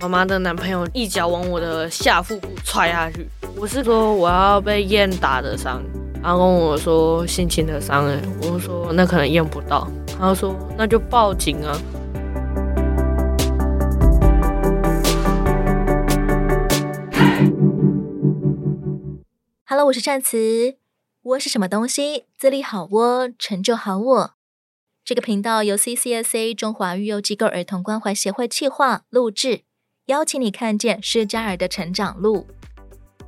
妈妈的男朋友一脚往我的下腹部踹下去。我是说我要被验打的伤，然后跟我说性侵的伤，哎，我说那可能验不到，他说那就报警啊。Hello，我是善慈。窝是什么东西？自立好窝，成就好我。这个频道由 CCSA 中华育幼机构儿童关怀协会企划录制，邀请你看见失家儿的成长路。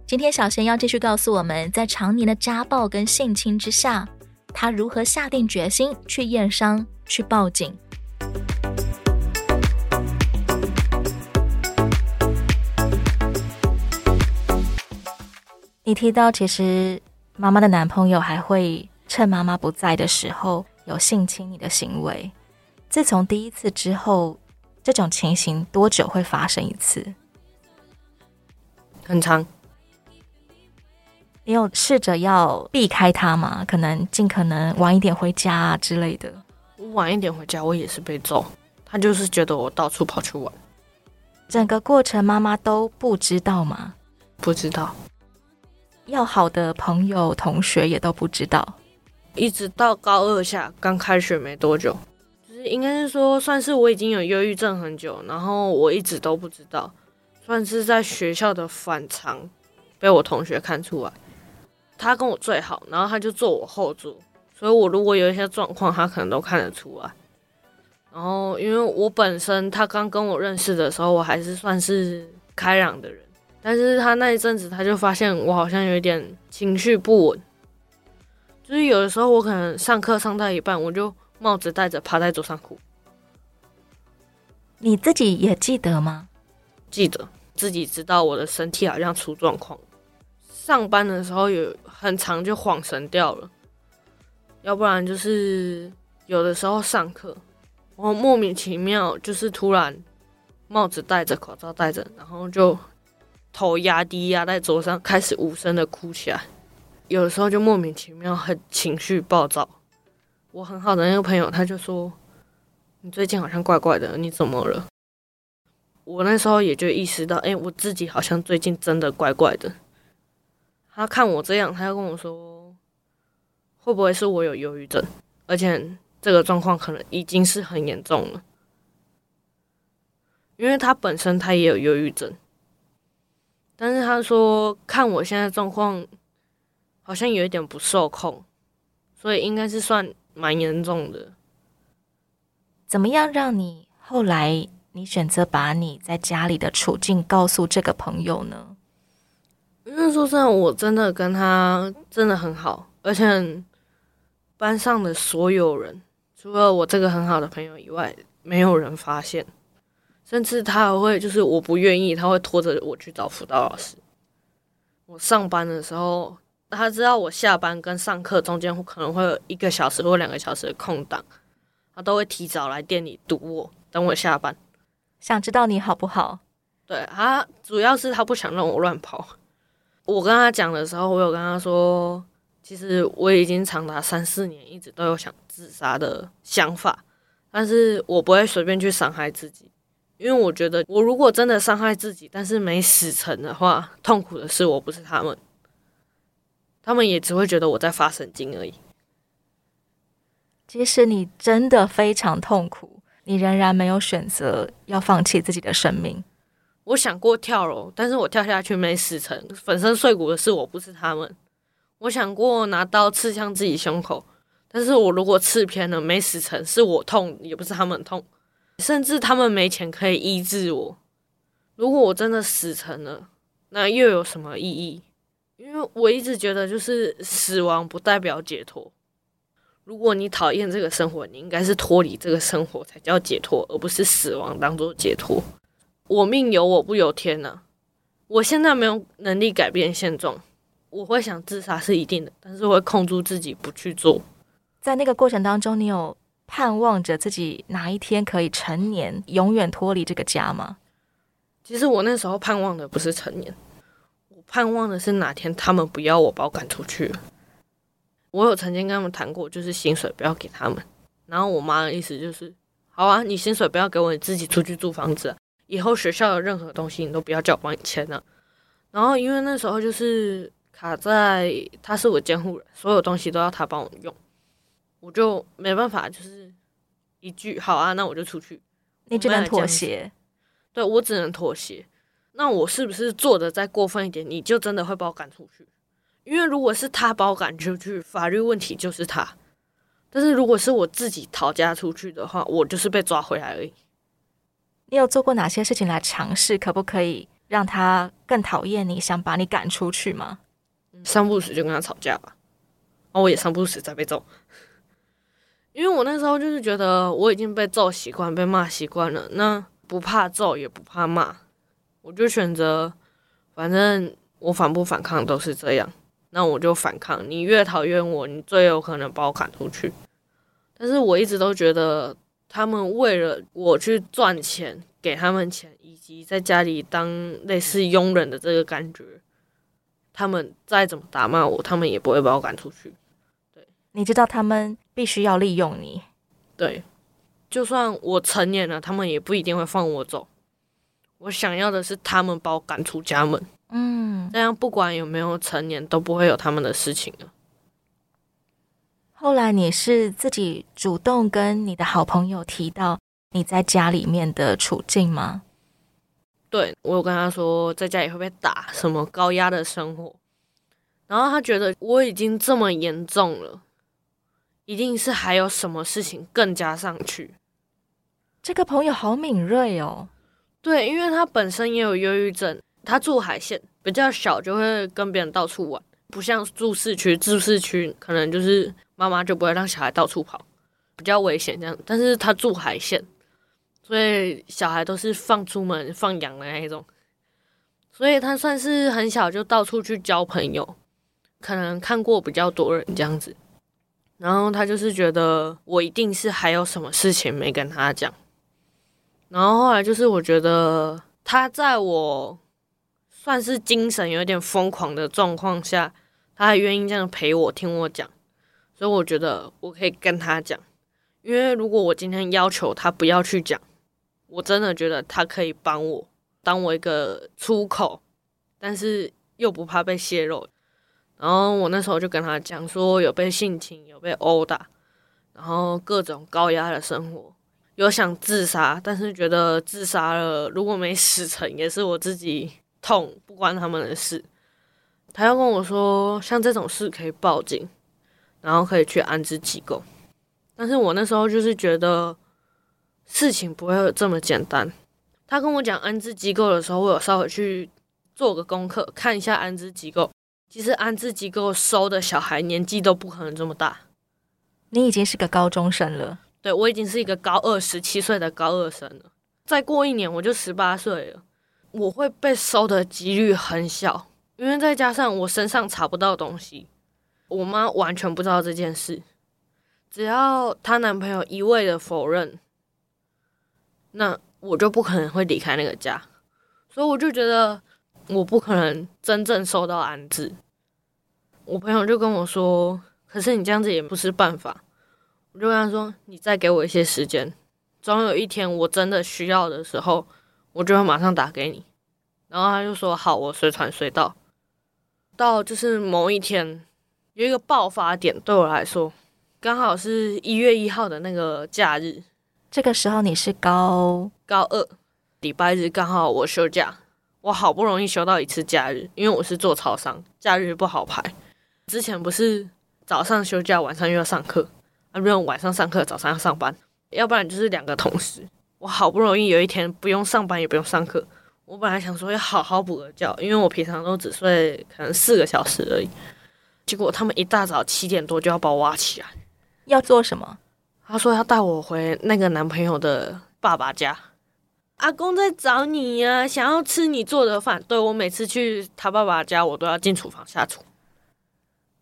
今天小贤要继续告诉我们，在常年的家暴跟性侵之下，他如何下定决心去验伤、去报警。你提到，其实妈妈的男朋友还会趁妈妈不在的时候有性侵你的行为。自从第一次之后，这种情形多久会发生一次？很长。你有试着要避开他吗？可能尽可能晚一点回家啊之类的。我晚一点回家，我也是被揍。他就是觉得我到处跑去玩。整个过程妈妈都不知道吗？不知道。要好的朋友、同学也都不知道，一直到高二下刚开学没多久，应该是说算是我已经有忧郁症很久，然后我一直都不知道，算是在学校的反常被我同学看出来，他跟我最好，然后他就坐我后座，所以我如果有一些状况，他可能都看得出来。然后因为我本身他刚跟我认识的时候，我还是算是开朗的人。但是他那一阵子，他就发现我好像有一点情绪不稳，就是有的时候我可能上课上到一半，我就帽子戴着趴在桌上哭。你自己也记得吗？记得，自己知道我的身体好像出状况。上班的时候有很长就恍神掉了，要不然就是有的时候上课，我莫名其妙就是突然帽子戴着，口罩戴着，然后就。头压低压在桌上，开始无声的哭起来。有的时候就莫名其妙，很情绪暴躁。我很好的那个朋友，他就说：“你最近好像怪怪的，你怎么了？”我那时候也就意识到，哎，我自己好像最近真的怪怪的。他看我这样，他就跟我说：“会不会是我有忧郁症？而且这个状况可能已经是很严重了，因为他本身他也有忧郁症。”但是他说，看我现在状况，好像有一点不受控，所以应该是算蛮严重的。怎么样让你后来你选择把你在家里的处境告诉这个朋友呢？因为说真的，我真的跟他真的很好，而且班上的所有人，除了我这个很好的朋友以外，没有人发现。甚至他还会，就是我不愿意，他会拖着我去找辅导老师。我上班的时候，他知道我下班跟上课中间可能会有一个小时或两个小时的空档，他都会提早来店里堵我，等我下班，想知道你好不好？对，他主要是他不想让我乱跑。我跟他讲的时候，我有跟他说，其实我已经长达三四年一直都有想自杀的想法，但是我不会随便去伤害自己。因为我觉得，我如果真的伤害自己，但是没死成的话，痛苦的是我，不是他们。他们也只会觉得我在发神经而已。即使你真的非常痛苦，你仍然没有选择要放弃自己的生命。我想过跳楼，但是我跳下去没死成，粉身碎骨的是我，不是他们。我想过拿刀刺向自己胸口，但是我如果刺偏了，没死成，是我痛，也不是他们痛。甚至他们没钱可以医治我。如果我真的死成了，那又有什么意义？因为我一直觉得，就是死亡不代表解脱。如果你讨厌这个生活，你应该是脱离这个生活才叫解脱，而不是死亡当做解脱。我命由我不由天呐！我现在没有能力改变现状，我会想自杀是一定的，但是我会控住自己不去做。在那个过程当中，你有？盼望着自己哪一天可以成年，永远脱离这个家吗？其实我那时候盼望的不是成年，我盼望的是哪天他们不要我，把我赶出去。我有曾经跟他们谈过，就是薪水不要给他们。然后我妈的意思就是：好啊，你薪水不要给我，你自己出去租房子。以后学校的任何东西你都不要叫我帮你签了。然后因为那时候就是卡在他是我监护人，所有东西都要他帮我用，我就没办法，就是一句好啊，那我就出去。你只能妥协，对，我只能妥协。那我是不是做的再过分一点，你就真的会把我赶出去？因为如果是他把我赶出去，法律问题就是他；但是如果是我自己逃家出去的话，我就是被抓回来而已。你有做过哪些事情来尝试，可不可以让他更讨厌你，想把你赶出去吗？三不五时就跟他吵架吧，然后我也三不五时再被揍，因为我那时候就是觉得我已经被揍习惯，被骂习惯了，那不怕揍也不怕骂，我就选择，反正我反不反抗都是这样，那我就反抗。你越讨厌我，你最有可能把我赶出去。但是我一直都觉得。他们为了我去赚钱，给他们钱，以及在家里当类似佣人的这个感觉，他们再怎么打骂我，他们也不会把我赶出去。对，你知道他们必须要利用你。对，就算我成年了，他们也不一定会放我走。我想要的是他们把我赶出家门。嗯，这样不管有没有成年，都不会有他们的事情了。后来你是自己主动跟你的好朋友提到你在家里面的处境吗？对，我有跟他说在家里会被打，什么高压的生活，然后他觉得我已经这么严重了，一定是还有什么事情更加上去。这个朋友好敏锐哦。对，因为他本身也有忧郁症，他住海线，比较小，就会跟别人到处玩，不像住市区，住市区可能就是。妈妈就不会让小孩到处跑，比较危险这样。但是他住海线，所以小孩都是放出门放养的那一种，所以他算是很小就到处去交朋友，可能看过比较多人这样子。然后他就是觉得我一定是还有什么事情没跟他讲。然后后来就是我觉得他在我算是精神有点疯狂的状况下，他还愿意这样陪我听我讲。所以我觉得我可以跟他讲，因为如果我今天要求他不要去讲，我真的觉得他可以帮我当我一个出口，但是又不怕被泄露。然后我那时候就跟他讲说，有被性侵，有被殴打，然后各种高压的生活，有想自杀，但是觉得自杀了如果没死成也是我自己痛，不关他们的事。他要跟我说，像这种事可以报警。然后可以去安置机构，但是我那时候就是觉得事情不会有这么简单。他跟我讲安置机构的时候，我有稍微去做个功课，看一下安置机构。其实安置机构收的小孩年纪都不可能这么大。你已经是个高中生了，对，我已经是一个高二十七岁的高二生了。再过一年我就十八岁了，我会被收的几率很小，因为再加上我身上查不到东西。我妈完全不知道这件事，只要她男朋友一味的否认，那我就不可能会离开那个家，所以我就觉得我不可能真正受到安置。我朋友就跟我说：“可是你这样子也不是办法。”我就跟他说：“你再给我一些时间，总有一天我真的需要的时候，我就会马上打给你。”然后他就说：“好，我随传随到。”到就是某一天。有一个爆发点，对我来说，刚好是一月一号的那个假日。这个时候你是高高二，礼拜日刚好我休假，我好不容易休到一次假日，因为我是做超商，假日不好排。之前不是早上休假，晚上又要上课，啊，不用晚上上课，早上要上班，要不然就是两个同时。我好不容易有一天不用上班，也不用上课，我本来想说要好好补个觉，因为我平常都只睡可能四个小时而已。结果他们一大早七点多就要把我挖起来，要做什么？他说要带我回那个男朋友的爸爸家，阿公在找你呀，想要吃你做的饭。对，我每次去他爸爸家，我都要进厨房下厨。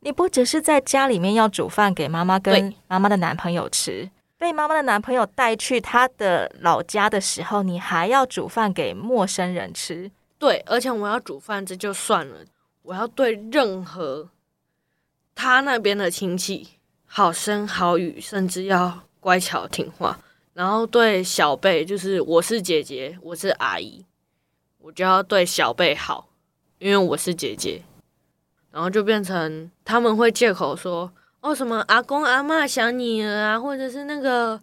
你不只是在家里面要煮饭给妈妈跟妈妈的男朋友吃，被妈妈的男朋友带去他的老家的时候，你还要煮饭给陌生人吃。对，而且我要煮饭，这就算了，我要对任何。他那边的亲戚好声好语，甚至要乖巧听话，然后对小辈就是我是姐姐，我是阿姨，我就要对小辈好，因为我是姐姐。然后就变成他们会借口说哦什么阿公阿嬷想你了啊，或者是那个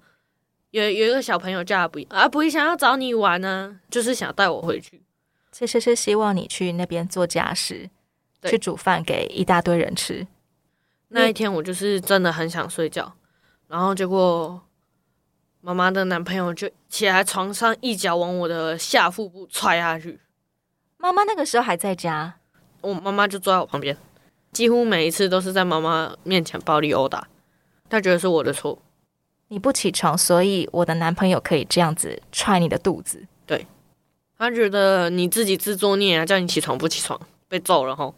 有有一个小朋友叫阿布阿布想要找你玩呢，就是想带我回去。其实是希望你去那边做家事，去煮饭给一大堆人吃。那一天我就是真的很想睡觉，然后结果妈妈的男朋友就起来床上一脚往我的下腹部踹下去。妈妈那个时候还在家。我妈妈就坐在我旁边，几乎每一次都是在妈妈面前暴力殴打。她觉得是我的错，你不起床，所以我的男朋友可以这样子踹你的肚子。对，她觉得你自己自作孽啊，叫你起床不起床，被揍了吼。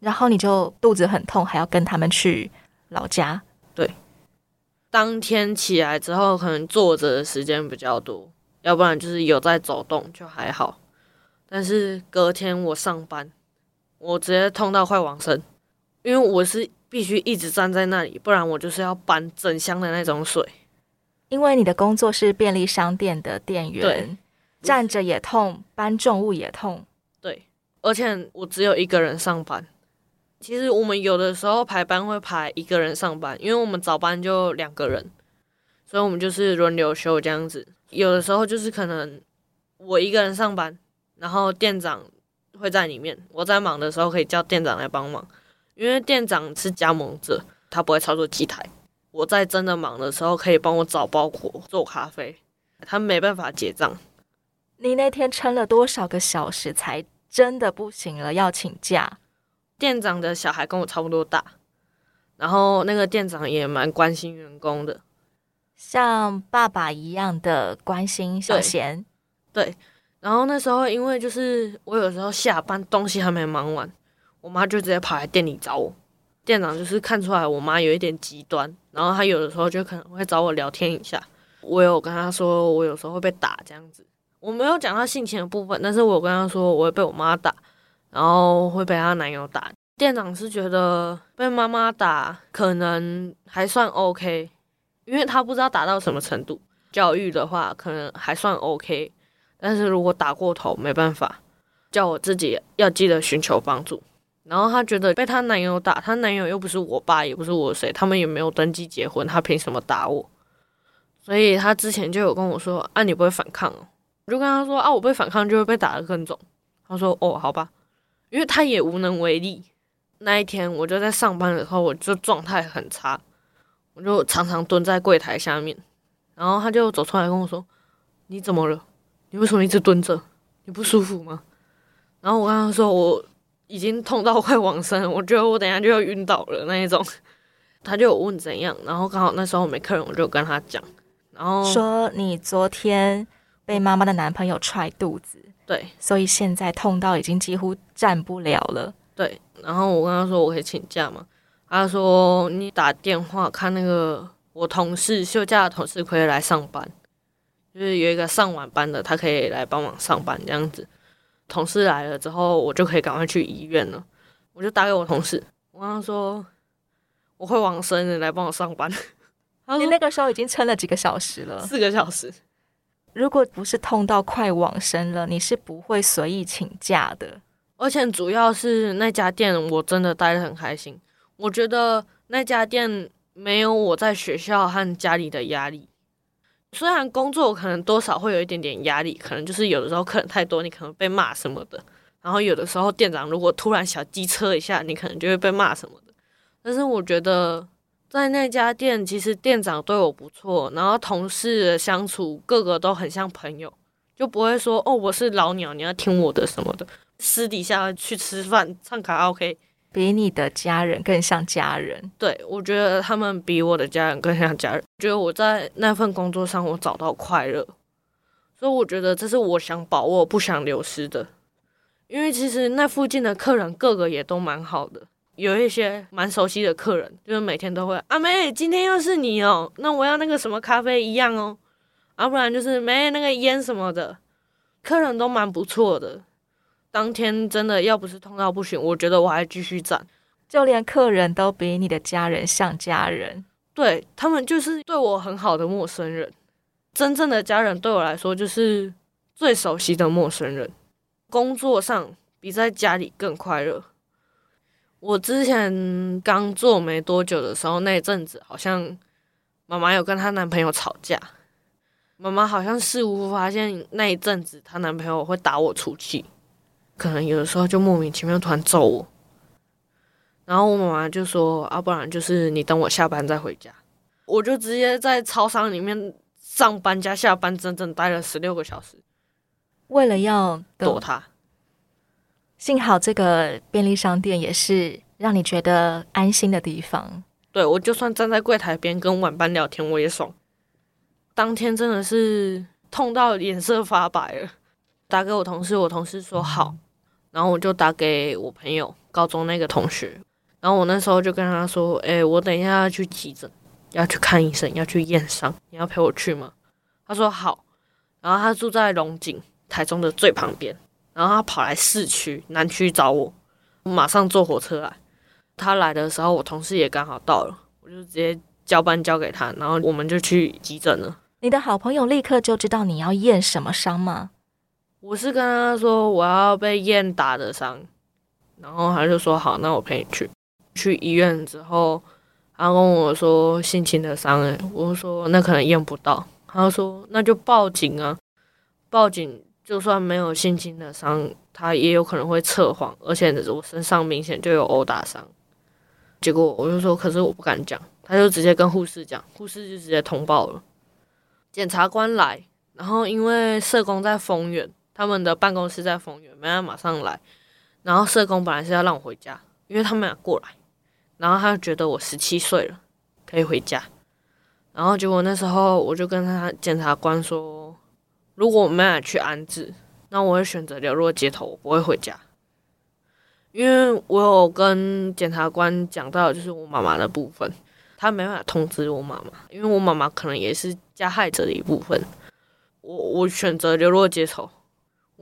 然后你就肚子很痛，还要跟他们去老家。对，当天起来之后，可能坐着的时间比较多，要不然就是有在走动就还好。但是隔天我上班。我直接痛到快往生，因为我是必须一直站在那里，不然我就是要搬整箱的那种水。因为你的工作是便利商店的店员，站着也痛，搬重物也痛。对，而且我只有一个人上班。其实我们有的时候排班会排一个人上班，因为我们早班就两个人，所以我们就是轮流休这样子。有的时候就是可能我一个人上班，然后店长。会在里面，我在忙的时候可以叫店长来帮忙，因为店长是加盟者，他不会操作机台。我在真的忙的时候，可以帮我找包裹、做咖啡，他没办法结账。你那天撑了多少个小时才真的不行了，要请假？店长的小孩跟我差不多大，然后那个店长也蛮关心员工的，像爸爸一样的关心小贤。对。对然后那时候，因为就是我有时候下班东西还没忙完，我妈就直接跑来店里找我。店长就是看出来我妈有一点极端，然后他有的时候就可能会找我聊天一下。我有跟他说，我有时候会被打这样子。我没有讲到性情的部分，但是我有跟他说我会被我妈打，然后会被她男友打。店长是觉得被妈妈打可能还算 OK，因为他不知道打到什么程度。教育的话，可能还算 OK。但是如果打过头，没办法，叫我自己要记得寻求帮助。然后她觉得被她男友打，她男友又不是我爸，也不是我谁，他们也没有登记结婚，她凭什么打我？所以她之前就有跟我说：“啊，你不会反抗哦？”就跟她说：“啊，我被反抗就会被打得更重。”她说：“哦，好吧。”因为她也无能为力。那一天我就在上班的时候，我就状态很差，我就常常蹲在柜台下面。然后她就走出来跟我说：“你怎么了？”你为什么一直蹲着？你不舒服吗？然后我跟他说，我已经痛到快往生，我觉得我等一下就要晕倒了那一种。他就有问怎样，然后刚好那时候我没客人，我就跟他讲，然后说你昨天被妈妈的男朋友踹肚子，对，所以现在痛到已经几乎站不了了。对，然后我跟他说我可以请假吗？他说你打电话看那个我同事休假的同事可以来上班。就是有一个上晚班的，他可以来帮忙上班这样子。同事来了之后，我就可以赶快去医院了。我就打给我同事，我跟他说我会往生，你来帮我上班。你那个时候已经撑了几个小时了？四个小时。如果不是痛到快往生了，你是不会随意请假的。而且主要是那家店我真的待得很开心。我觉得那家店没有我在学校和家里的压力。虽然工作可能多少会有一点点压力，可能就是有的时候客人太多，你可能被骂什么的。然后有的时候店长如果突然小机车一下，你可能就会被骂什么的。但是我觉得在那家店，其实店长对我不错，然后同事的相处个个都很像朋友，就不会说哦，我是老鸟，你要听我的什么的。私底下去吃饭、唱卡拉 OK。比你的家人更像家人，对，我觉得他们比我的家人更像家人。觉得我在那份工作上，我找到快乐，所以我觉得这是我想把握、不想流失的。因为其实那附近的客人个个也都蛮好的，有一些蛮熟悉的客人，就是每天都会阿妹，今天又是你哦，那我要那个什么咖啡一样哦，要不然就是没那个烟什么的，客人都蛮不错的。当天真的要不是痛到不行，我觉得我还继续站。就连客人都比你的家人像家人，对，他们就是对我很好的陌生人。真正的家人对我来说就是最熟悉的陌生人。工作上比在家里更快乐。我之前刚做没多久的时候，那一阵子好像妈妈有跟她男朋友吵架。妈妈好像似乎发现那一阵子她男朋友会打我出气，可能有的时候就莫名其妙突然揍我。然后我妈妈就说：“啊，不然就是你等我下班再回家。”我就直接在超商里面上班加下班，整整待了十六个小时。为了要躲他，幸好这个便利商店也是让你觉得安心的地方。对，我就算站在柜台边跟晚班聊天，我也爽。当天真的是痛到脸色发白了，打给我同事，我同事说好，然后我就打给我朋友高中那个同学，然后我那时候就跟他说：“哎，我等一下要去急诊，要去看医生，要去验伤，你要陪我去吗？”他说好，然后他住在龙井。台中的最旁边，然后他跑来市区南区找我，我马上坐火车来。他来的时候，我同事也刚好到了，我就直接交班交给他，然后我们就去急诊了。你的好朋友立刻就知道你要验什么伤吗？我是跟他说我要被验打的伤，然后他就说好，那我陪你去。去医院之后，他跟我说性侵的伤，哎，我说那可能验不到，他说那就报警啊，报警。就算没有性侵的伤，他也有可能会测谎，而且我身上明显就有殴打伤。结果我就说，可是我不敢讲，他就直接跟护士讲，护士就直接通报了。检察官来，然后因为社工在丰原，他们的办公室在丰原，没办法马上来。然后社工本来是要让我回家，因为他们俩过来，然后他就觉得我十七岁了，可以回家。然后结果那时候我就跟他检察官说。如果我没法去安置，那我会选择流落街头，我不会回家，因为我有跟检察官讲到，就是我妈妈的部分，他没办法通知我妈妈，因为我妈妈可能也是加害者的一部分。我我选择流落街头，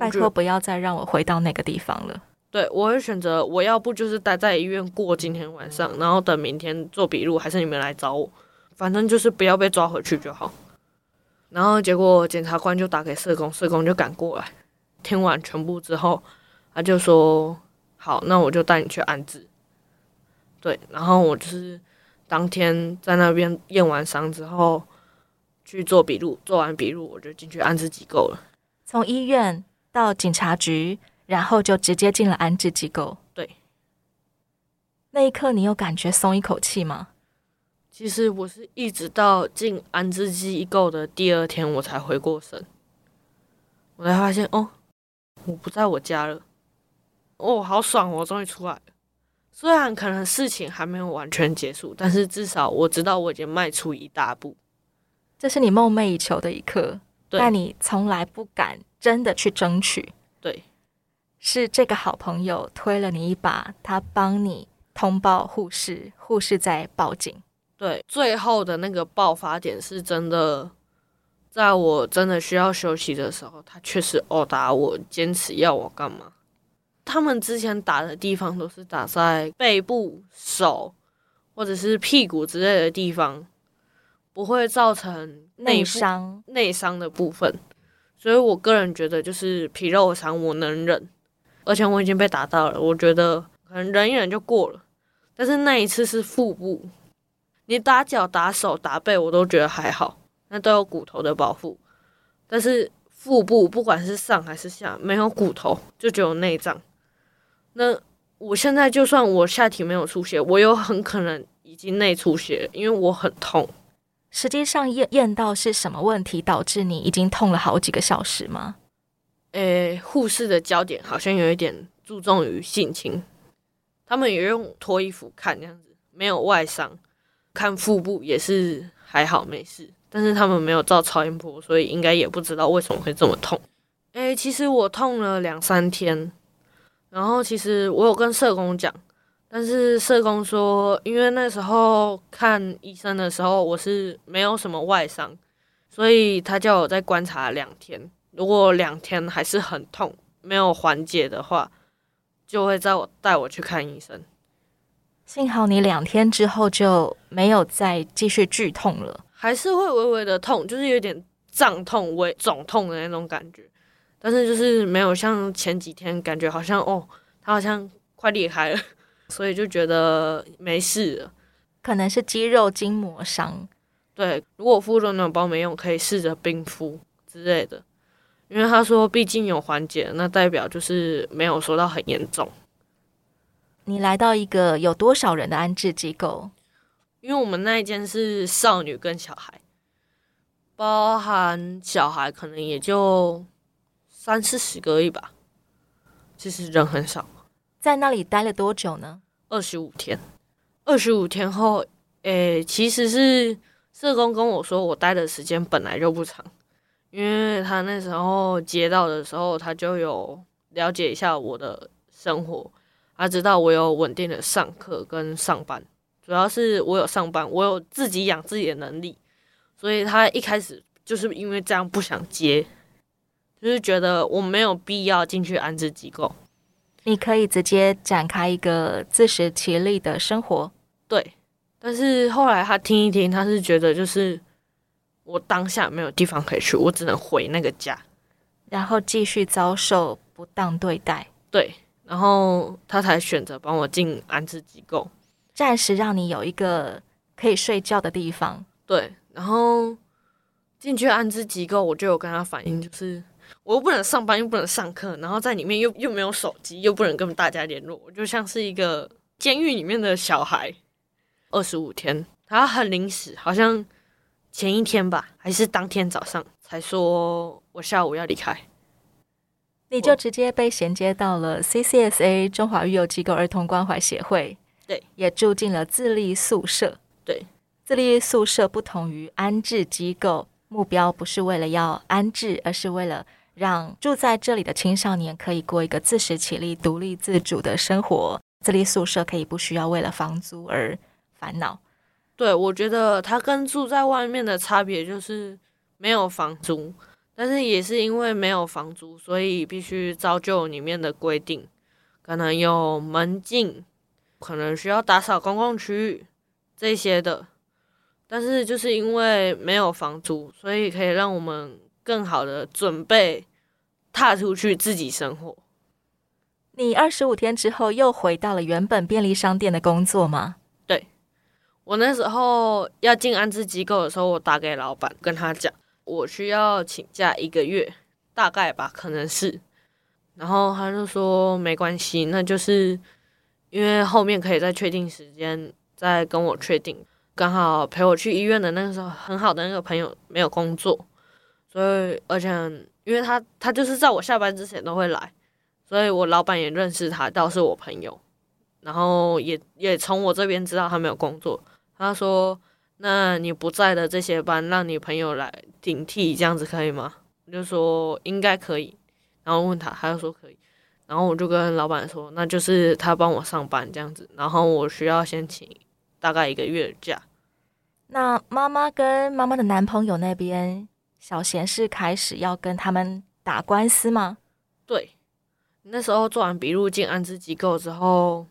拜托不要再让我回到那个地方了。对，我会选择，我要不就是待在医院过今天晚上，然后等明天做笔录，还是你们来找我，反正就是不要被抓回去就好。然后结果检察官就打给社工，社工就赶过来，听完全部之后，他就说：“好，那我就带你去安置。”对，然后我就是当天在那边验完伤之后去做笔录，做完笔录我就进去安置机构了。从医院到警察局，然后就直接进了安置机构。对，那一刻你有感觉松一口气吗？其实我是一直到进安置机构的第二天，我才回过神，我才发现哦，我不在我家了，哦，好爽，我终于出来了。虽然可能事情还没有完全结束，但是至少我知道我已经迈出一大步。这是你梦寐以求的一刻，对，但你从来不敢真的去争取。对，是这个好朋友推了你一把，他帮你通报护士，护士在报警。对，最后的那个爆发点是真的，在我真的需要休息的时候，他确实殴打我，坚持要我干嘛。他们之前打的地方都是打在背部、手或者是屁股之类的地方，不会造成内伤、内伤的部分。所以我个人觉得，就是皮肉伤我能忍，而且我已经被打到了，我觉得可能忍一忍就过了。但是那一次是腹部。你打脚、打手、打背，我都觉得还好，那都有骨头的保护。但是腹部不管是上还是下，没有骨头，就只有内脏。那我现在就算我下体没有出血，我有很可能已经内出血，因为我很痛。实际上验验到是什么问题导致你已经痛了好几个小时吗？诶，护士的焦点好像有一点注重于性侵，他们也用脱衣服看这样子，没有外伤。看腹部也是还好没事，但是他们没有照超音波，所以应该也不知道为什么会这么痛。诶，其实我痛了两三天，然后其实我有跟社工讲，但是社工说，因为那时候看医生的时候我是没有什么外伤，所以他叫我再观察两天，如果两天还是很痛，没有缓解的话，就会带我带我去看医生。幸好你两天之后就没有再继续剧痛了，还是会微微的痛，就是有点胀痛微肿痛的那种感觉，但是就是没有像前几天感觉好像哦，它好像快裂开了，所以就觉得没事了，可能是肌肉筋膜伤。对，如果敷暖暖包没用，可以试着冰敷之类的，因为他说毕竟有缓解，那代表就是没有说到很严重。你来到一个有多少人的安置机构？因为我们那一间是少女跟小孩，包含小孩可能也就三四十个亿吧，其实人很少。在那里待了多久呢？二十五天。二十五天后，诶、其实是社工跟我说，我待的时间本来就不长，因为他那时候接到的时候，他就有了解一下我的生活。他知道我有稳定的上课跟上班，主要是我有上班，我有自己养自己的能力，所以他一开始就是因为这样不想接，就是觉得我没有必要进去安置机构，你可以直接展开一个自食其力的生活。对，但是后来他听一听，他是觉得就是我当下没有地方可以去，我只能回那个家，然后继续遭受不当对待。对。然后他才选择帮我进安置机构，暂时让你有一个可以睡觉的地方。对，然后进去安置机构，我就有跟他反映，就是我又不能上班，又不能上课，然后在里面又又没有手机，又不能跟大家联络，我就像是一个监狱里面的小孩。二十五天，他很临时，好像前一天吧，还是当天早上才说我下午要离开。你就直接被衔接到了 CCSA 中华育幼机构儿童关怀协会，对，也住进了自立宿舍，对，自立宿舍不同于安置机构，目标不是为了要安置，而是为了让住在这里的青少年可以过一个自食其力、独立自主的生活。自立宿舍可以不需要为了房租而烦恼。对，我觉得它跟住在外面的差别就是没有房租。但是也是因为没有房租，所以必须照旧里面的规定，可能有门禁，可能需要打扫公共区域这些的。但是就是因为没有房租，所以可以让我们更好的准备踏出去自己生活。你二十五天之后又回到了原本便利商店的工作吗？对，我那时候要进安置机构的时候，我打给老板跟他讲。我需要请假一个月，大概吧，可能是。然后他就说没关系，那就是因为后面可以再确定时间，再跟我确定。刚好陪我去医院的那个时候，很好的那个朋友没有工作，所以而且因为他他就是在我下班之前都会来，所以我老板也认识他，倒是我朋友。然后也也从我这边知道他没有工作，他说。那你不在的这些班，让你朋友来顶替，这样子可以吗？我就说应该可以，然后问他，他就说可以，然后我就跟老板说，那就是他帮我上班这样子，然后我需要先请大概一个月的假。那妈妈跟妈妈的男朋友那边，小贤是开始要跟他们打官司吗？对，那时候做完笔录进安置机构之后，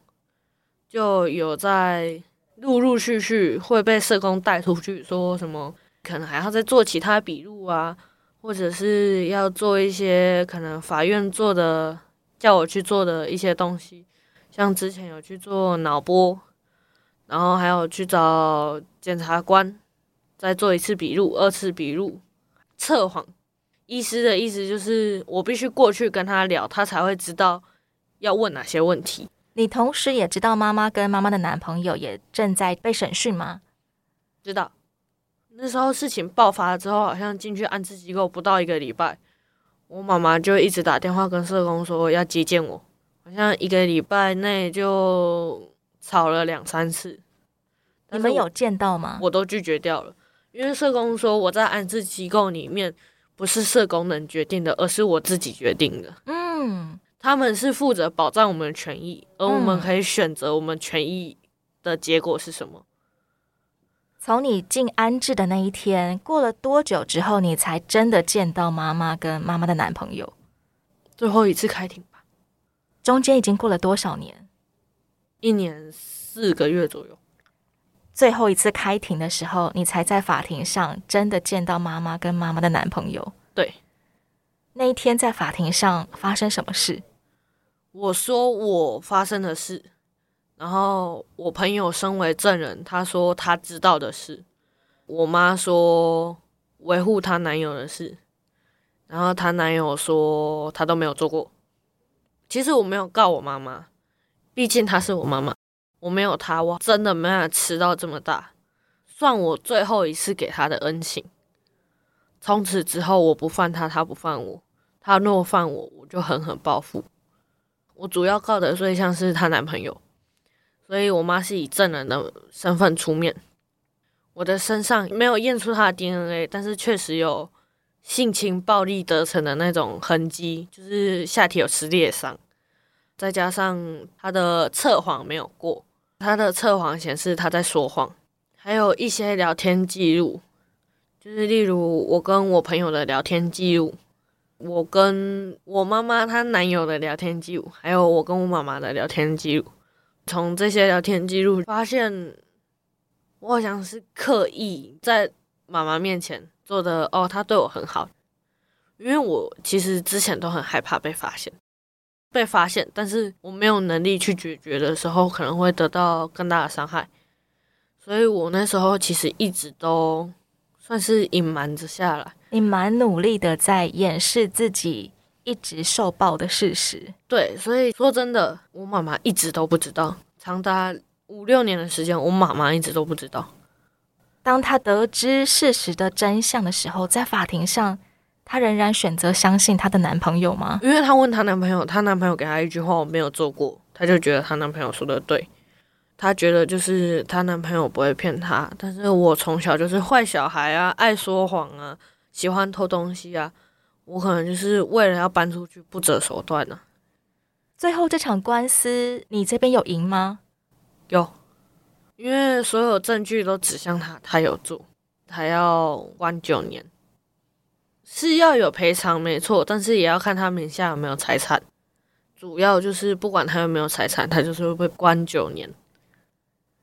就有在。陆陆续续会被社工带出去，说什么可能还要再做其他笔录啊，或者是要做一些可能法院做的叫我去做的一些东西，像之前有去做脑波，然后还有去找检察官再做一次笔录，二次笔录，测谎。医师的意思就是我必须过去跟他聊，他才会知道要问哪些问题。你同时也知道妈妈跟妈妈的男朋友也正在被审讯吗？知道。那时候事情爆发了之后，好像进去安置机构不到一个礼拜，我妈妈就一直打电话跟社工说要接见我，好像一个礼拜内就吵了两三次。你们有见到吗？我都拒绝掉了，因为社工说我在安置机构里面不是社工能决定的，而是我自己决定的。嗯。他们是负责保障我们的权益，而我们可以选择我们权益的结果是什么。从你进安置的那一天，过了多久之后，你才真的见到妈妈跟妈妈的男朋友？最后一次开庭吧。中间已经过了多少年？一年四个月左右。最后一次开庭的时候，你才在法庭上真的见到妈妈跟妈妈的男朋友。对，那一天在法庭上发生什么事？我说我发生的事，然后我朋友身为证人，他说他知道的事。我妈说维护她男友的事，然后她男友说他都没有做过。其实我没有告我妈妈，毕竟她是我妈妈，我没有他，我真的没办法吃到这么大，算我最后一次给他的恩情。从此之后，我不犯他，他不犯我，他若犯我，我就狠狠报复。我主要告的对象是她男朋友，所以我妈是以证人的身份出面。我的身上没有验出他的 DNA，但是确实有性侵暴力得逞的那种痕迹，就是下体有撕裂伤，再加上他的测谎没有过，他的测谎显示他在说谎，还有一些聊天记录，就是例如我跟我朋友的聊天记录，我跟我妈妈她男友的聊天记录，还有我跟我妈妈的聊天记录，从这些聊天记录发现。我好像是刻意在妈妈面前做的哦，她对我很好，因为我其实之前都很害怕被发现，被发现，但是我没有能力去解决的时候，可能会得到更大的伤害，所以我那时候其实一直都算是隐瞒着下来。你蛮努力的在掩饰自己一直受暴的事实。对，所以说真的，我妈妈一直都不知道，长达。五六年的时间，我妈妈一直都不知道。当她得知事实的真相的时候，在法庭上，她仍然选择相信她的男朋友吗？因为她问她男朋友，她男朋友给她一句话：“我没有做过。”她就觉得她男朋友说的对。她觉得就是她男朋友不会骗她，但是我从小就是坏小孩啊，爱说谎啊，喜欢偷东西啊，我可能就是为了要搬出去，不择手段呢、啊。最后这场官司，你这边有赢吗？有，因为所有证据都指向他，他有做，他要关九年，是要有赔偿没错，但是也要看他名下有没有财产，主要就是不管他有没有财产，他就是会被关九年。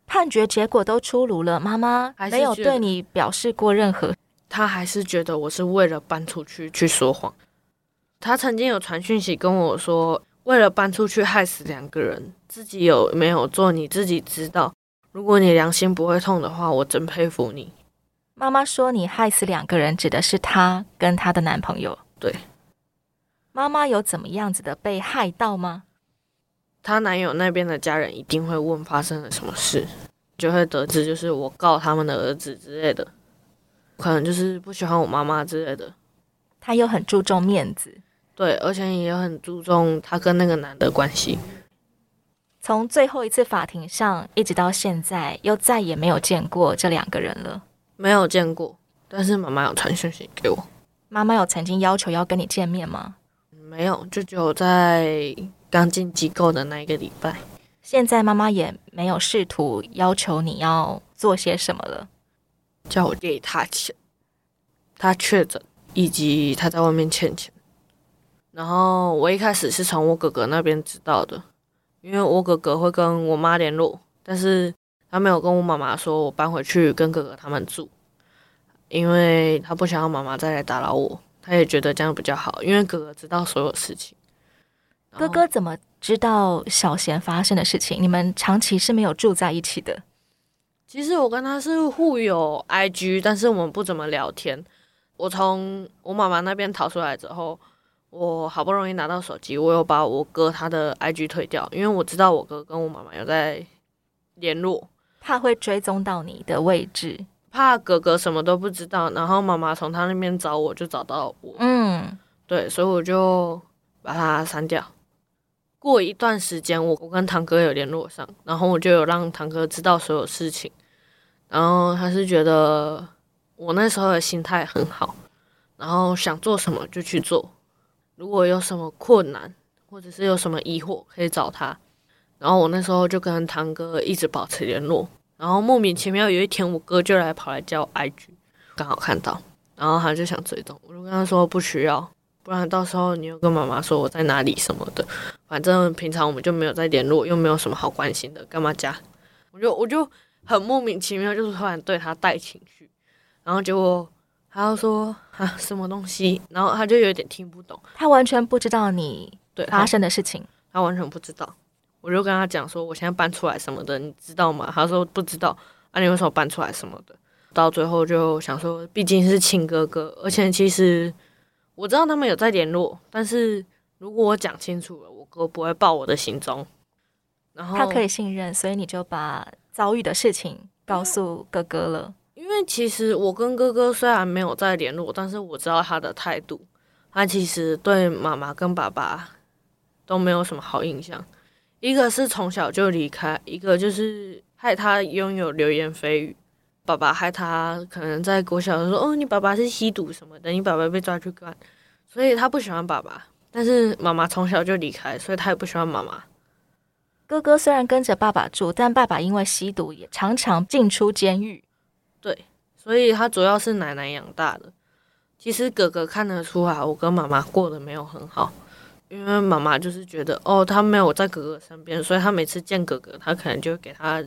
判决结果都出炉了，妈妈没有对你表示过任何，他还是觉得我是为了搬出去去说谎。他曾经有传讯息跟我说。为了搬出去害死两个人，自己有没有做你自己知道。如果你良心不会痛的话，我真佩服你。妈妈说你害死两个人，指的是她跟她的男朋友。对，妈妈有怎么样子的被害到吗？她男友那边的家人一定会问发生了什么事，就会得知就是我告他们的儿子之类的，可能就是不喜欢我妈妈之类的。她又很注重面子。对，而且也很注重她跟那个男的关系。从最后一次法庭上一直到现在，又再也没有见过这两个人了。没有见过，但是妈妈有传讯息给我。妈妈有曾经要求要跟你见面吗？没有，就只有在刚进机构的那一个礼拜。现在妈妈也没有试图要求你要做些什么了，叫我给他钱。他确诊，以及他在外面欠钱。然后我一开始是从我哥哥那边知道的，因为我哥哥会跟我妈联络，但是他没有跟我妈妈说我搬回去跟哥哥他们住，因为他不想要妈妈再来打扰我，他也觉得这样比较好，因为哥哥知道所有事情。哥哥怎么知道小贤发生的事情？你们长期是没有住在一起的。其实我跟他是互有 IG，但是我们不怎么聊天。我从我妈妈那边逃出来之后。我好不容易拿到手机，我又把我哥他的 IG 退掉，因为我知道我哥跟我妈妈有在联络，怕会追踪到你的位置，怕哥哥什么都不知道，然后妈妈从他那边找我就找到我，嗯，对，所以我就把他删掉。过一段时间，我我跟堂哥有联络上，然后我就有让堂哥知道所有事情，然后他是觉得我那时候的心态很好，然后想做什么就去做。如果有什么困难，或者是有什么疑惑，可以找他。然后我那时候就跟堂哥一直保持联络。然后莫名其妙有一天，我哥就来跑来叫我 IG，刚好看到，然后他就想追踪，我就跟他说不需要，不然到时候你又跟妈妈说我在哪里什么的。反正平常我们就没有在联络，又没有什么好关心的，干嘛加？我就我就很莫名其妙，就是突然对他带情绪，然后结果他就说啊什么东西，然后他就有点听不懂，他完全不知道你对发生的事情，他完全不知道。我就跟他讲说，我现在搬出来什么的，你知道吗？他说不知道。啊，你为什么搬出来什么的？到最后就想说，毕竟是亲哥哥，而且其实我知道他们有在联络，但是如果我讲清楚了，我哥不会报我的行踪。然后他可以信任，所以你就把遭遇的事情告诉哥哥了。因为其实我跟哥哥虽然没有在联络，但是我知道他的态度，他其实对妈妈跟爸爸都没有什么好印象。一个是从小就离开，一个就是害他拥有流言蜚语。爸爸害他可能在国小的时候：“哦，你爸爸是吸毒什么的，你爸爸被抓去关。”所以他不喜欢爸爸。但是妈妈从小就离开，所以他也不喜欢妈妈。哥哥虽然跟着爸爸住，但爸爸因为吸毒也常常进出监狱。对，所以他主要是奶奶养大的。其实哥哥看得出来，我跟妈妈过得没有很好。因为妈妈就是觉得哦，他没有在哥哥身边，所以他每次见哥哥，他可能就给他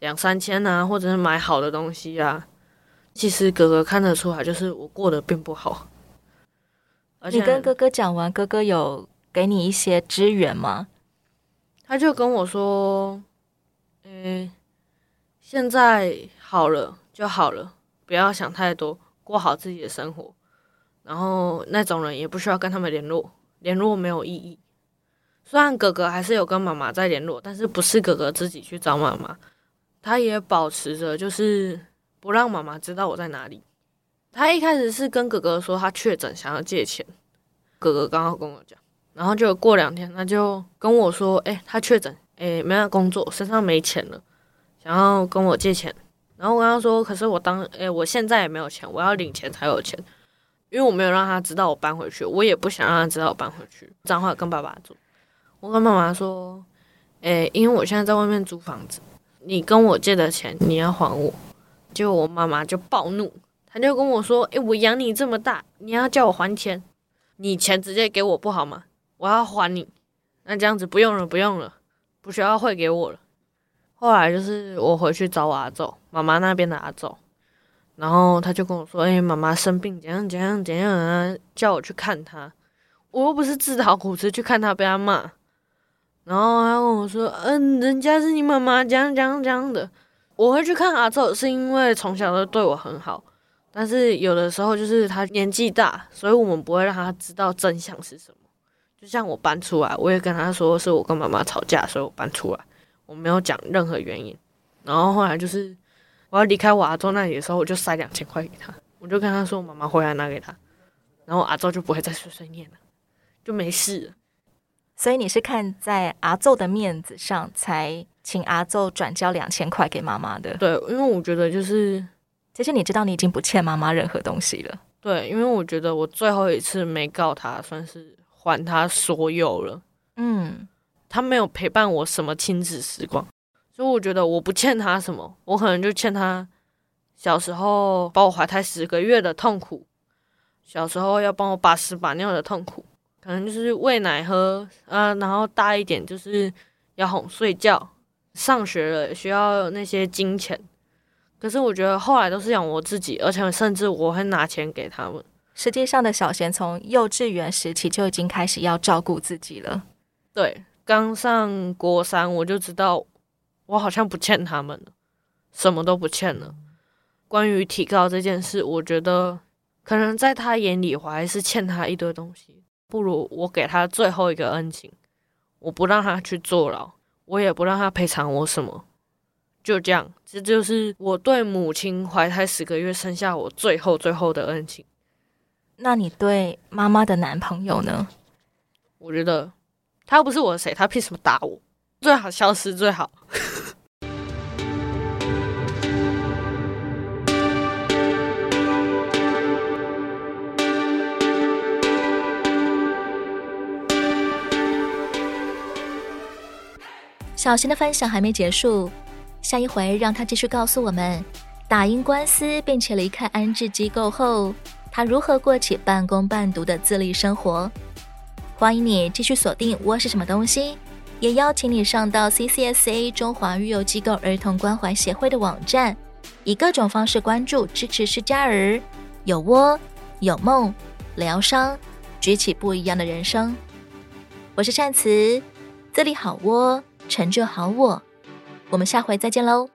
两三千啊，或者是买好的东西啊。其实哥哥看得出来，就是我过得并不好。而且你跟哥哥讲完，哥哥有给你一些支援吗？他就跟我说：“嗯，现在好了就好了，不要想太多，过好自己的生活。然后那种人也不需要跟他们联络。”联络没有意义。虽然哥哥还是有跟妈妈在联络，但是不是哥哥自己去找妈妈，他也保持着就是不让妈妈知道我在哪里。他一开始是跟哥哥说他确诊，想要借钱。哥哥刚好跟我讲，然后就过两天他就跟我说：“哎，他确诊，哎，没有工作，身上没钱了，想要跟我借钱。”然后我跟他说：“可是我当，哎，我现在也没有钱，我要领钱才有钱。”因为我没有让他知道我搬回去，我也不想让他知道我搬回去。彰化跟爸爸住，我跟妈妈说：“诶、因为我现在在外面租房子，你跟我借的钱你要还我。”结果我妈妈就暴怒，她就跟我说：“诶、我养你这么大，你要叫我还钱？你钱直接给我不好吗？我要还你。那这样子不用了，不用了，不需要汇给我了。”后来就是我回去找我阿祖，妈妈那边的阿祖。然后他就跟我说：“哎、妈妈生病，怎样怎样怎样啊，叫我去看她。我又不是自讨苦吃去看她，被他骂。然后他跟我说：‘嗯，人家是你妈妈，这样这样这样的。’我会去看阿祖，是因为从小都对我很好。但是有的时候就是他年纪大，所以我们不会让他知道真相是什么。就像我搬出来，我也跟他说是我跟妈妈吵架，所以我搬出来，我没有讲任何原因。然后后来就是。”我要离开我阿周那里的时候，我就塞两千块给他，我就跟他说：“妈妈回来拿给他。”然后阿周就不会再碎碎念了，就没事了。所以你是看在阿周的面子上，才请阿周转交两千块给妈妈的？对，因为我觉得就是，其实你知道你已经不欠妈妈任何东西了。对，因为我觉得我最后一次没告他，算是还他所有了。嗯，他没有陪伴我什么亲子时光。所以我觉得我不欠他什么，我可能就欠他小时候把我怀胎十个月的痛苦，小时候要帮我把屎把尿的痛苦，可能就是喂奶喝，啊，然后大一点就是要哄睡觉，上学了需要那些金钱。可是我觉得后来都是养我自己，而且甚至我会拿钱给他们。实际上的小贤从幼稚园时期就已经开始要照顾自己了。对，刚上国三我就知道。我好像不欠他们了，什么都不欠了。关于提高这件事，我觉得可能在他眼里，我还是欠他一堆东西。不如我给他最后一个恩情，我不让他去坐牢，我也不让他赔偿我什么。就这样，这就是我对母亲怀胎十个月生下我最后最后的恩情。那你对妈妈的男朋友呢？我觉得他又不是我的谁，他凭什么打我？最好消失最好。小贤的分享还没结束，下一回让他继续告诉我们，打赢官司并且离开安置机构后，他如何过起半工半读的自立生活。欢迎你继续锁定《窝是什么东西》，也邀请你上到 CCSA 中华育幼机构儿童关怀协会的网站，以各种方式关注支持失家儿，有窝有梦，疗伤，举起不一样的人生。我是善慈，自立好窝，成就好我。我们下回再见喽。